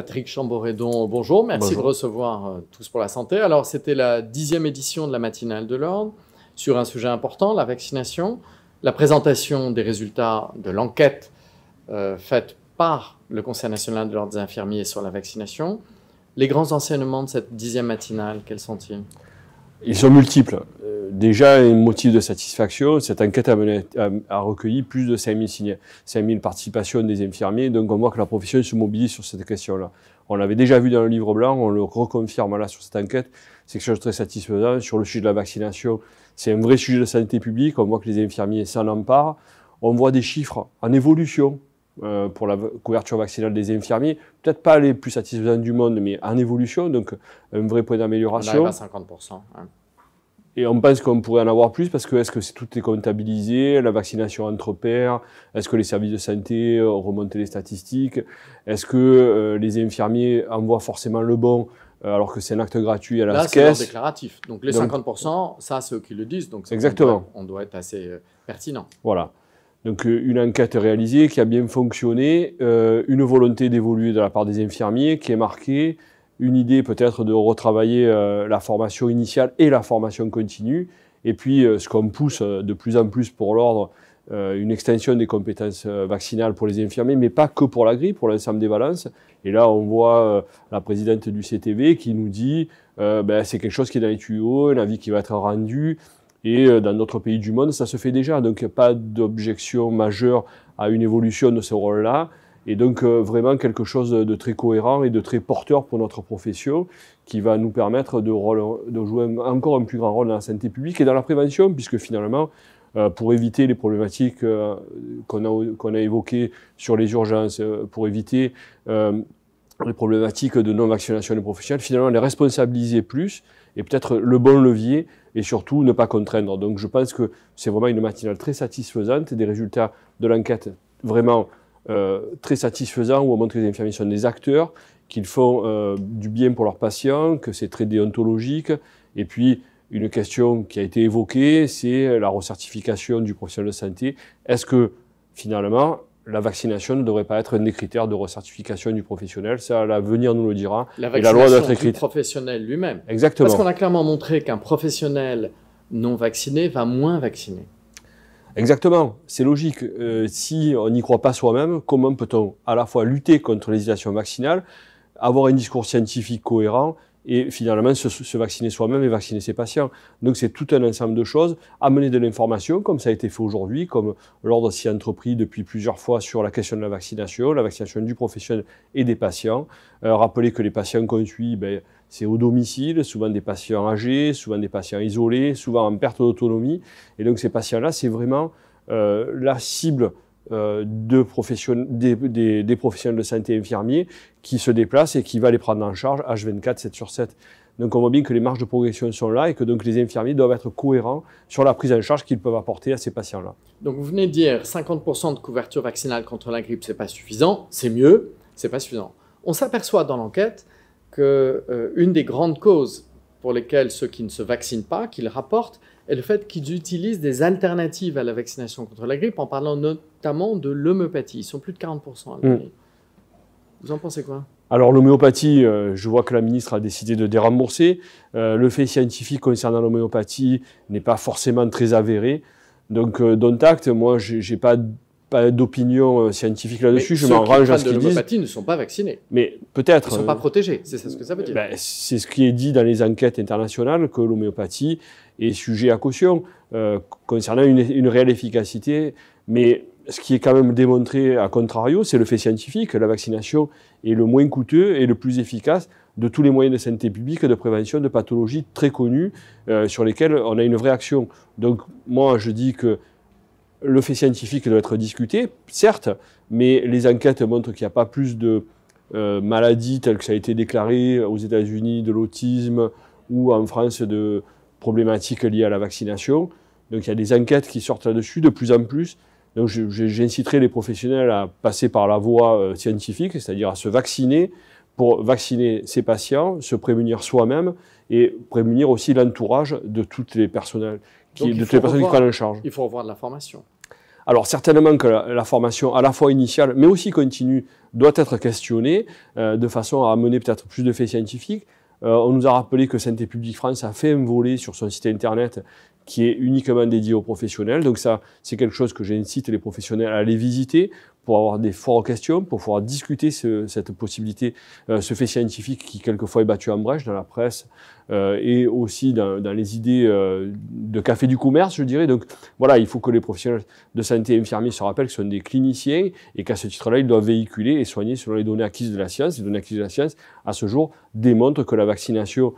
Patrick Chamboredon, bonjour. Merci de recevoir euh, Tous pour la Santé. Alors, c'était la dixième édition de la matinale de l'Ordre sur un sujet important, la vaccination. La présentation des résultats de l'enquête euh, faite par le Conseil national de l'Ordre des infirmiers sur la vaccination. Les grands enseignements de cette dixième matinale, quels sont-ils? Ils sont multiples. Déjà, un motif de satisfaction, cette enquête a, recueilli plus de 5000 signes, 5000 participations des infirmiers, donc on voit que la profession se mobilise sur cette question-là. On l'avait déjà vu dans le livre blanc, on le reconfirme là sur cette enquête, c'est quelque chose de très satisfaisant. Sur le sujet de la vaccination, c'est un vrai sujet de santé publique, on voit que les infirmiers s'en emparent. On voit des chiffres en évolution, euh, pour la couverture vaccinale des infirmiers, peut-être pas les plus satisfaisants du monde, mais en évolution, donc un vrai point d'amélioration. On arrive à 50%. Hein. Et on pense qu'on pourrait en avoir plus parce que est-ce que tout est comptabilisé, la vaccination entre pairs, est-ce que les services de santé euh, remontent les statistiques, est-ce que euh, les infirmiers envoient forcément le bon alors que c'est un acte gratuit à la Là, c'est déclaratif. Donc les 50%, ça, c'est eux qui le disent. Donc exactement. On doit, être assez pertinent. Voilà. Donc euh, une enquête réalisée qui a bien fonctionné, euh, une volonté d'évoluer de la part des infirmiers qui est marquée, une idée peut-être de retravailler euh, la formation initiale et la formation continue, et puis ce qu'on pousse de plus en plus pour l'ordre, une extension des compétences vaccinales pour les infirmiers, mais pas que pour la grippe, pour l'ensemble des balances. Et là, on voit la présidente du CTV qui nous dit ben, c'est quelque chose qui est dans les tuyaux, un avis qui va être rendu. Et euh, dans d'autres pays du monde, ça se fait déjà. Donc, pas d'objection majeure à une évolution de ce rôle-là. Et donc, euh, vraiment quelque chose de très cohérent et de très porteur pour notre profession qui va nous permettre de, jouer encore un plus grand rôle dans la santé publique et dans la prévention, puisque finalement, euh, pour éviter les problématiques qu'on a, qu'on a évoquées sur les urgences, pour éviter les problématiques de non-vaccination des professionnels, finalement les responsabiliser plus et peut-être le bon levier et surtout ne pas contraindre. Donc je pense que c'est vraiment une matinale très satisfaisante, des résultats de l'enquête vraiment euh, très satisfaisants où on montre que les infirmiers sont des acteurs, qu'ils font euh, du bien pour leurs patients, que c'est très déontologique et puis une question qui a été évoquée, c'est la recertification du professionnel de santé. Est-ce que finalement la vaccination ne devrait pas être un des critères de recertification du professionnel? Ça, l'avenir nous le dira. La vaccination la du professionnel lui-même. Exactement. Parce qu'on a clairement montré qu'un professionnel non vacciné va moins vacciner. Exactement, c'est logique. Euh, si on n'y croit pas soi-même, comment peut-on à la fois lutter contre l'hésitation vaccinale, avoir un discours scientifique cohérent et finalement se, vacciner soi-même et vacciner ses patients? Donc c'est tout un ensemble de choses. Amener de l'information, comme ça a été fait aujourd'hui, comme l'ordre s'y a entrepris depuis plusieurs fois sur la question de la vaccination, la vaccination du professionnel et des patients. Euh, rappeler que les patients qu'on suit, ben, c'est au domicile, souvent des patients âgés, souvent des patients isolés, souvent en perte d'autonomie. Et donc ces patients-là, c'est vraiment euh, la cible euh, de des, des, professionnels de santé infirmiers qui se déplacent et qui va les prendre en charge H24, 7 sur 7. Donc on voit bien que les marges de progression sont là et que donc les infirmiers doivent être cohérents sur la prise en charge qu'ils peuvent apporter à ces patients-là. Donc vous venez de dire 50% de couverture vaccinale contre la grippe, c'est pas suffisant, c'est mieux, c'est pas suffisant. On s'aperçoit dans l'enquête que euh, une des grandes causes pour lesquelles ceux qui ne se vaccinent pas, qu'ils rapportent, est le fait qu'ils utilisent des alternatives à la vaccination contre la grippe, en parlant notamment de l'homéopathie. Ils sont plus de 40% à mm. Vous en pensez quoi? Alors l'homéopathie, euh, je vois que la ministre a décidé de dérembourser. Euh, le fait scientifique concernant l'homéopathie n'est pas forcément très avéré. Donc, euh, dont acte, moi, j'ai pas pas d'opinion scientifique là-dessus, je m'en range à ce qu'ils disent. l'homéopathie ne sont pas vaccinés. Mais peut-être. Ils ne sont pas protégés, c'est ce que ça veut dire. Ben, c'est ce qui est dit dans les enquêtes internationales, que l'homéopathie est sujet à caution concernant une, une, réelle efficacité. Mais ce qui est quand même démontré à contrario, c'est le fait scientifique. La vaccination est le moins coûteux et le plus efficace de tous les moyens de santé publique de prévention de pathologies très connues euh, sur lesquelles on a une vraie action. Donc moi, je dis que le fait scientifique doit être discuté, certes, mais les enquêtes montrent qu'il n'y a pas plus de euh, maladies telles que ça a été déclaré aux États-Unis, de l'autisme ou en France de problématiques liées à la vaccination. Donc il y a des enquêtes qui sortent là-dessus de plus en plus. Donc j'inciterai les professionnels à passer par la voie euh, scientifique, c'est-à-dire à se vacciner pour vacciner ses patients, se prémunir soi-même et prémunir aussi l'entourage de toutes les, personnels qui, de toutes les personnes qui prennent en charge. Il faut avoir de la formation. Alors certainement que la, formation à la fois initiale, mais aussi continue, doit être questionnée euh, de façon à amener peut-être plus de faits scientifiques. Euh, on nous a rappelé que Santé publique France a fait un volet sur son site internet qui est uniquement dédié aux professionnels. Donc ça, c'est quelque chose que j'incite les professionnels à aller visiter pour avoir des foires questions, pour pouvoir discuter ce, cette possibilité, euh, ce fait scientifique qui quelquefois est battu en brèche dans la presse euh, et aussi dans, les idées euh, de café du commerce, je dirais. Donc voilà, il faut que les professionnels de santé et infirmiers se rappellent ce sont des cliniciens et qu'à ce titre-là, ils doivent véhiculer et soigner selon les données acquises de la science. Les données acquises de la science, à ce jour, démontrent que la vaccination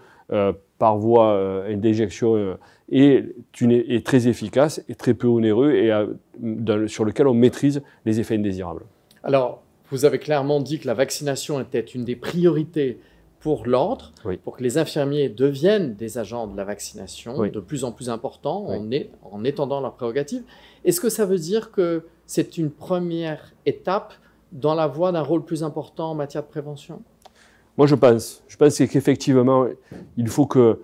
par voie euh, d'injection euh, est, est, très efficace et très peu onéreux et sur lequel on maîtrise les effets indésirables. Alors, vous avez clairement dit que la vaccination était une des priorités pour l'ordre, pour que les infirmiers deviennent des agents de la vaccination de plus en plus importants en, en étendant leurs prérogatives. Est-ce que ça veut dire que c'est une première étape dans la voie d'un rôle plus important en matière de prévention? Moi, je pense. Je pense qu'effectivement, il faut que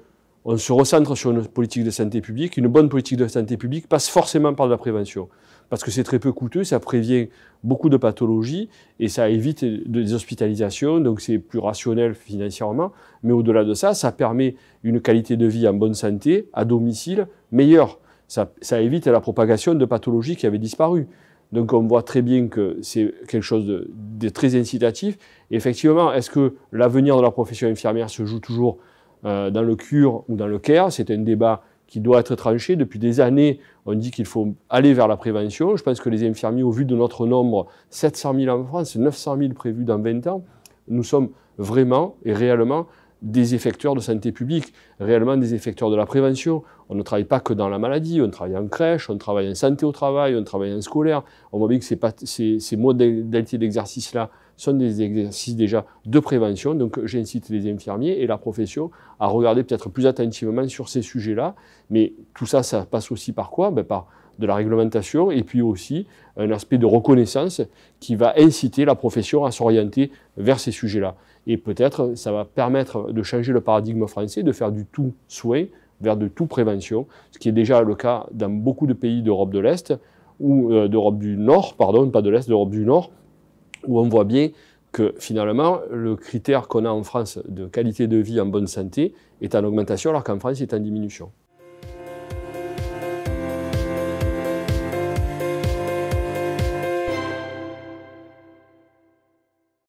on se recentre sur une politique de santé publique. Une bonne politique de santé publique passe forcément par de la prévention. Parce que c'est très peu coûteux, ça prévient beaucoup de pathologies et ça évite des hospitalisations, donc c'est plus rationnel financièrement. Mais au-delà de ça, ça permet une qualité de vie en bonne santé, à domicile, meilleure. Ça, ça évite la propagation de pathologies qui avaient disparu. Donc on voit très bien que c'est quelque chose de, très incitatif. effectivement, est-ce que l'avenir de la profession infirmière se joue toujours euh, dans le cure ou dans le care? C'est un débat qui doit être tranché. Depuis des années, on dit qu'il faut aller vers la prévention. Je pense que les infirmiers, au vu de notre nombre, 700 000 en France, 900 000 prévus dans 20 ans, nous sommes vraiment et réellement des effecteurs de santé publique, réellement des effecteurs de la prévention. On ne travaille pas que dans la maladie, on travaille en crèche, on travaille en santé au travail, on travaille en scolaire. On voit bien que ces, ces, ces modalités d'exercice-là sont des exercices déjà de prévention. Donc j'incite les infirmiers et la profession à regarder peut-être plus attentivement sur ces sujets-là. Mais tout ça, ça passe aussi par quoi? Ben Par de la réglementation et puis aussi un aspect de reconnaissance qui va inciter la profession à s'orienter vers ces sujets-là. Et peut-être ça va permettre de changer le paradigme français, de faire du tout soin vers de tout prévention, ce qui est déjà le cas dans beaucoup de pays d'Europe de l'Est ou euh, d'Europe du Nord, pardon, pas de l'Est, d'Europe du Nord, où on voit bien que finalement le critère qu'on a en France de qualité de vie en bonne santé est en augmentation alors qu'en France il est en diminution.